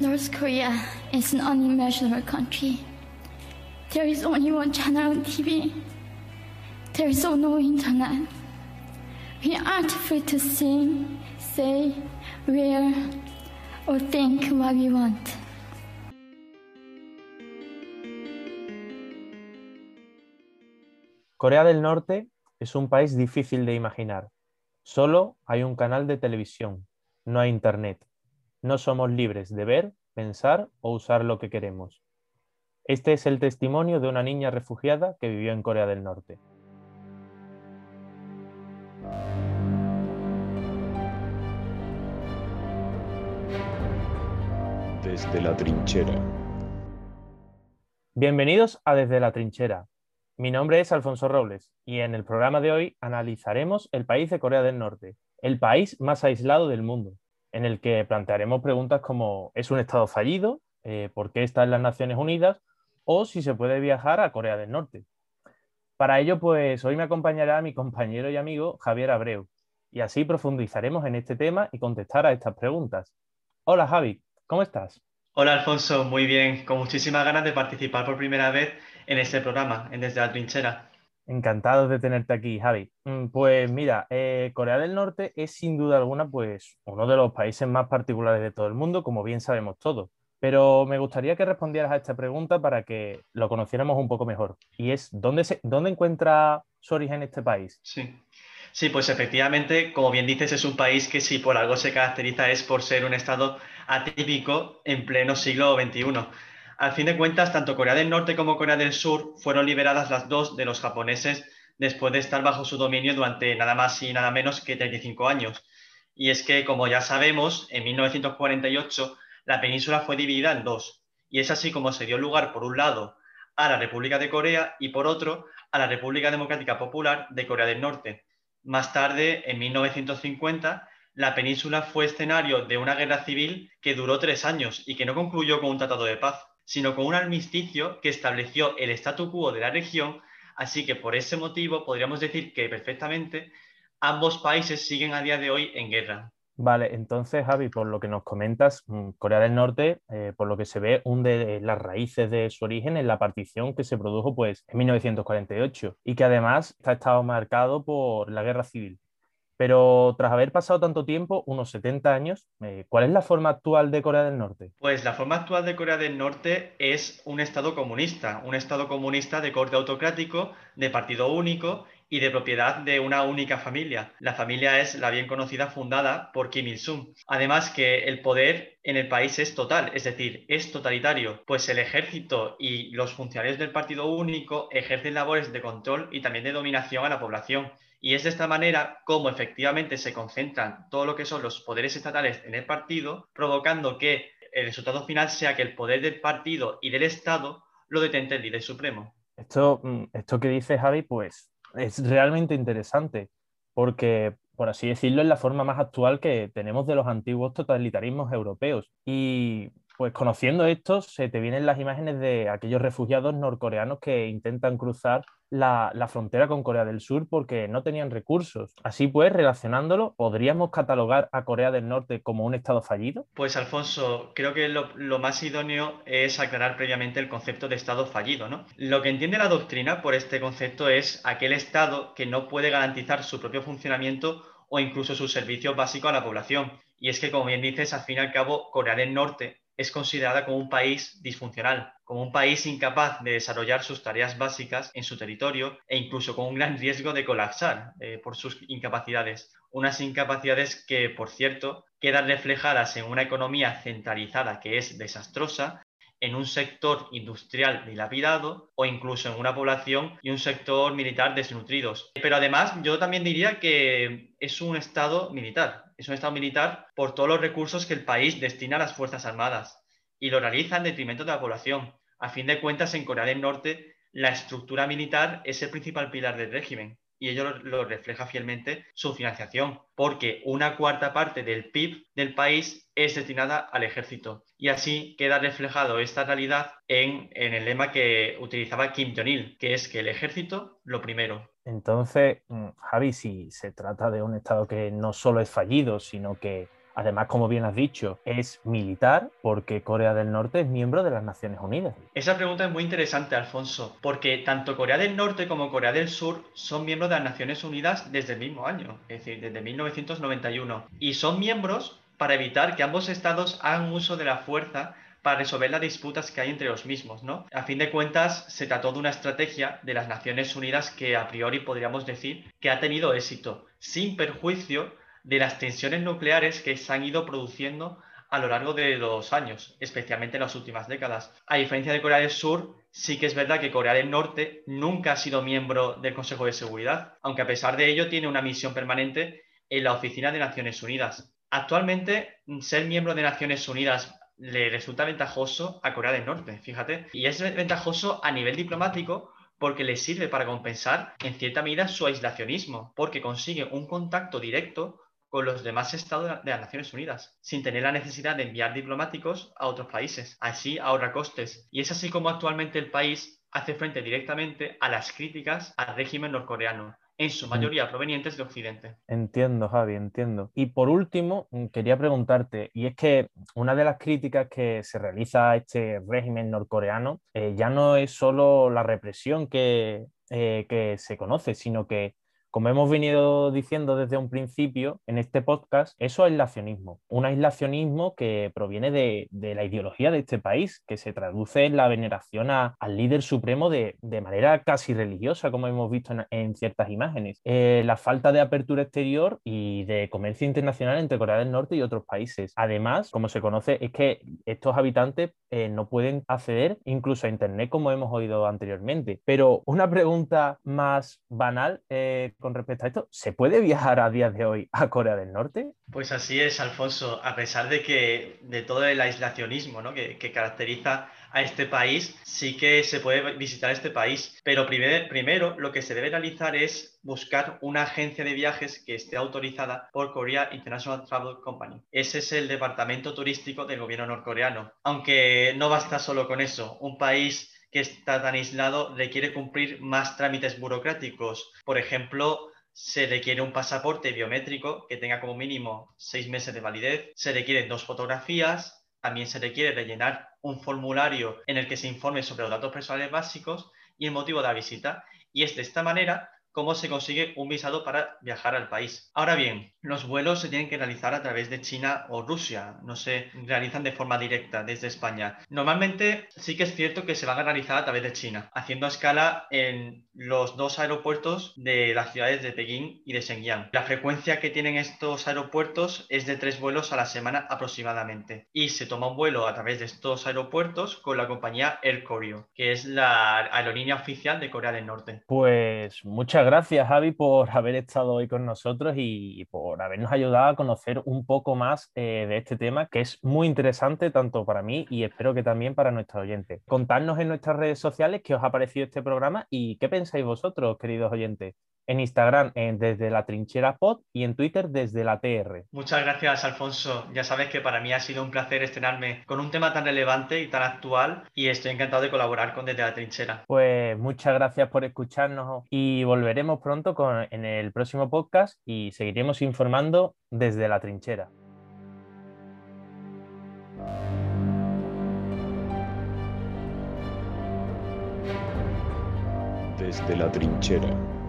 North Korea is an unimaginable country. There is only one channel on TV. There is no internet. We aren't free to sing, say, wear, or think what we want. Corea del Norte es un país difícil de imaginar. Solo hay un canal de televisión, no hay internet. No somos libres de ver, pensar o usar lo que queremos. Este es el testimonio de una niña refugiada que vivió en Corea del Norte. Desde la trinchera. Bienvenidos a Desde la trinchera. Mi nombre es Alfonso Robles y en el programa de hoy analizaremos el país de Corea del Norte, el país más aislado del mundo, en el que plantearemos preguntas como ¿es un Estado fallido? Eh, ¿Por qué está en las Naciones Unidas? o si se puede viajar a Corea del Norte. Para ello, pues hoy me acompañará mi compañero y amigo Javier Abreu, y así profundizaremos en este tema y contestar a estas preguntas. Hola Javi, ¿cómo estás? Hola Alfonso, muy bien, con muchísimas ganas de participar por primera vez en este programa, en Desde la Trinchera. Encantado de tenerte aquí, Javi. Mm, pues mira, eh, Corea del Norte es sin duda alguna pues, uno de los países más particulares de todo el mundo, como bien sabemos todos. Pero me gustaría que respondieras a esta pregunta para que lo conociéramos un poco mejor. Y es, ¿dónde, se, dónde encuentra su origen este país? Sí. Sí, pues efectivamente, como bien dices, es un país que si por algo se caracteriza es por ser un estado atípico en pleno siglo XXI. Al fin de cuentas, tanto Corea del Norte como Corea del Sur fueron liberadas las dos de los japoneses después de estar bajo su dominio durante nada más y nada menos que 35 años. Y es que, como ya sabemos, en 1948 la península fue dividida en dos. Y es así como se dio lugar, por un lado, a la República de Corea y por otro, a la República Democrática Popular de Corea del Norte. Más tarde, en 1950, la península fue escenario de una guerra civil que duró tres años y que no concluyó con un tratado de paz, sino con un armisticio que estableció el statu quo de la región, así que por ese motivo podríamos decir que perfectamente ambos países siguen a día de hoy en guerra. Vale, entonces Javi, por lo que nos comentas, mm, Corea del Norte, eh, por lo que se ve, hunde las raíces de su origen en la partición que se produjo pues, en 1948 y que además ha estado marcado por la guerra civil. Pero tras haber pasado tanto tiempo, unos 70 años, eh, ¿cuál es la forma actual de Corea del Norte? Pues la forma actual de Corea del Norte es un Estado comunista, un Estado comunista de corte autocrático, de partido único y de propiedad de una única familia. La familia es la bien conocida fundada por Kim Il-sung. Además que el poder en el país es total, es decir, es totalitario, pues el ejército y los funcionarios del partido único ejercen labores de control y también de dominación a la población. Y es de esta manera como efectivamente se concentran todo lo que son los poderes estatales en el partido, provocando que el resultado final sea que el poder del partido y del Estado lo detente el líder supremo. Esto, mm, esto que dice Javi, pues es realmente interesante porque, por así decirlo, es la forma más actual que tenemos de los antiguos totalitarismos europeos. Y pues conociendo esto, se te vienen las imágenes de aquellos refugiados norcoreanos que intentan cruzar la, frontera con Corea del Sur porque no tenían recursos. Así pues, relacionándolo, ¿podríamos catalogar a Corea del Norte como un Estado fallido? Pues Alfonso, creo que lo, más idóneo es aclarar previamente el concepto de Estado fallido. ¿no? Lo que entiende la doctrina por este concepto es aquel Estado que no puede garantizar su propio funcionamiento o incluso sus servicios básicos a la población. Y es que, como bien dices, al fin y al cabo, Corea del Norte es considerada como un país disfuncional, como un país incapaz de desarrollar sus tareas básicas en su territorio e incluso con un gran riesgo de colapsar eh, por sus incapacidades. Unas incapacidades que, por cierto, quedan reflejadas en una economía centralizada que es desastrosa, en un sector industrial dilapidado o incluso en una población y un sector militar desnutridos. Pero además yo también diría que es un Estado militar, es un Estado militar por todos los recursos que el país destina a las Fuerzas Armadas y lo realiza en detrimento de la población. A fin de cuentas, en Corea del Norte, la estructura militar es el principal pilar del régimen y ello lo, refleja fielmente su financiación, porque una cuarta parte del PIB del país es destinada al ejército. Y así queda reflejado esta realidad en, en el lema que utilizaba Kim Jong-il, que es que el ejército lo primero. Entonces, mm, Javi, si se trata de un Estado que no solo es fallido, sino que Además, como bien has dicho, es militar porque Corea del Norte es miembro de las Naciones Unidas. Esa pregunta es muy interesante, Alfonso, porque tanto Corea del Norte como Corea del Sur son miembros de las Naciones Unidas desde el mismo año, es decir, desde 1991. Y son miembros para evitar que ambos estados hagan uso de la fuerza para resolver las disputas que hay entre los mismos, ¿no? A fin de cuentas, se trató de una estrategia de las Naciones Unidas que a priori podríamos decir que ha tenido éxito, sin perjuicio de las tensiones nucleares que se han ido produciendo a lo largo de los años, especialmente en las últimas décadas. A diferencia de Corea del Sur, sí que es verdad que Corea del Norte nunca ha sido miembro del Consejo de Seguridad, aunque a pesar de ello tiene una misión permanente en la Oficina de Naciones Unidas. Actualmente, ser miembro de Naciones Unidas le resulta ventajoso a Corea del Norte, fíjate, y es ventajoso a nivel diplomático porque le sirve para compensar en cierta medida su aislacionismo, porque consigue un contacto directo con los demás estados de las Naciones Unidas, sin tener la necesidad de enviar diplomáticos a otros países. Así ahorra costes. Y es así como actualmente el país hace frente directamente a las críticas al régimen norcoreano, en su mayoría provenientes de Occidente. Entiendo, Javi, entiendo. Y por último, mm, quería preguntarte, y es que una de las críticas que se realiza a este régimen norcoreano eh, ya no es solo la represión que, eh, que se conoce, sino que como hemos venido diciendo desde un principio en este podcast, eso es aislacionismo. Un aislacionismo que proviene de, la ideología de este país, que se traduce en la veneración al líder supremo de, manera casi religiosa, como hemos visto en, ciertas imágenes. Eh, la falta de apertura exterior y de comercio internacional entre Corea del Norte y otros países. Además, como se conoce, es que estos habitantes eh, no pueden acceder incluso a Internet, como hemos oído anteriormente. Pero una pregunta más banal. Eh, con respecto a esto. ¿Se puede viajar a día de hoy a Corea del Norte? Pues así es, Alfonso. A pesar de que de todo el aislacionismo que, caracteriza a este país, sí que se puede visitar este país. Pero primero lo que se debe realizar es buscar una agencia de viajes que esté autorizada por Korea International Travel Company. Ese es el departamento turístico del gobierno norcoreano. Aunque no basta solo con eso. Un país que está tan aislado requiere cumplir más trámites burocráticos. Por ejemplo, se requiere un pasaporte biométrico que tenga como mínimo seis meses de validez, se requieren dos fotografías, también se requiere rellenar un formulario en el que se informe sobre los datos personales básicos y el motivo de la visita. Y es de esta manera cómo se consigue un visado para viajar al país. Ahora bien, los vuelos se tienen que realizar a través de China o Rusia, no se realizan de forma directa desde España. Normalmente sí que es cierto que se van a realizar a través de China, haciendo escala en los dos aeropuertos de las ciudades de Pekín y de Shenyang. La frecuencia que tienen estos aeropuertos es de tres vuelos a la semana aproximadamente y se toma un vuelo a través de estos aeropuertos con la compañía Air Koryo, que es la aerolínea oficial de Corea del Norte. Pues muchas gracias, Javi, por haber estado hoy con nosotros y por habernos ayudado a conocer un poco más eh, de este tema, que es muy interesante tanto para mí y espero que también para nuestros oyentes. Contadnos en nuestras redes sociales qué os ha parecido este programa y qué pensáis vosotros, queridos oyentes en Instagram desde la trinchera pod y en Twitter desde la TR. Muchas gracias, Alfonso. Ya sabes que para mí ha sido un placer estrenarme con un tema tan relevante y tan actual y estoy encantado de colaborar con Desde la Trinchera. Pues muchas gracias por escucharnos y volveremos pronto con, en el próximo podcast y seguiremos informando desde la trinchera. Desde la trinchera.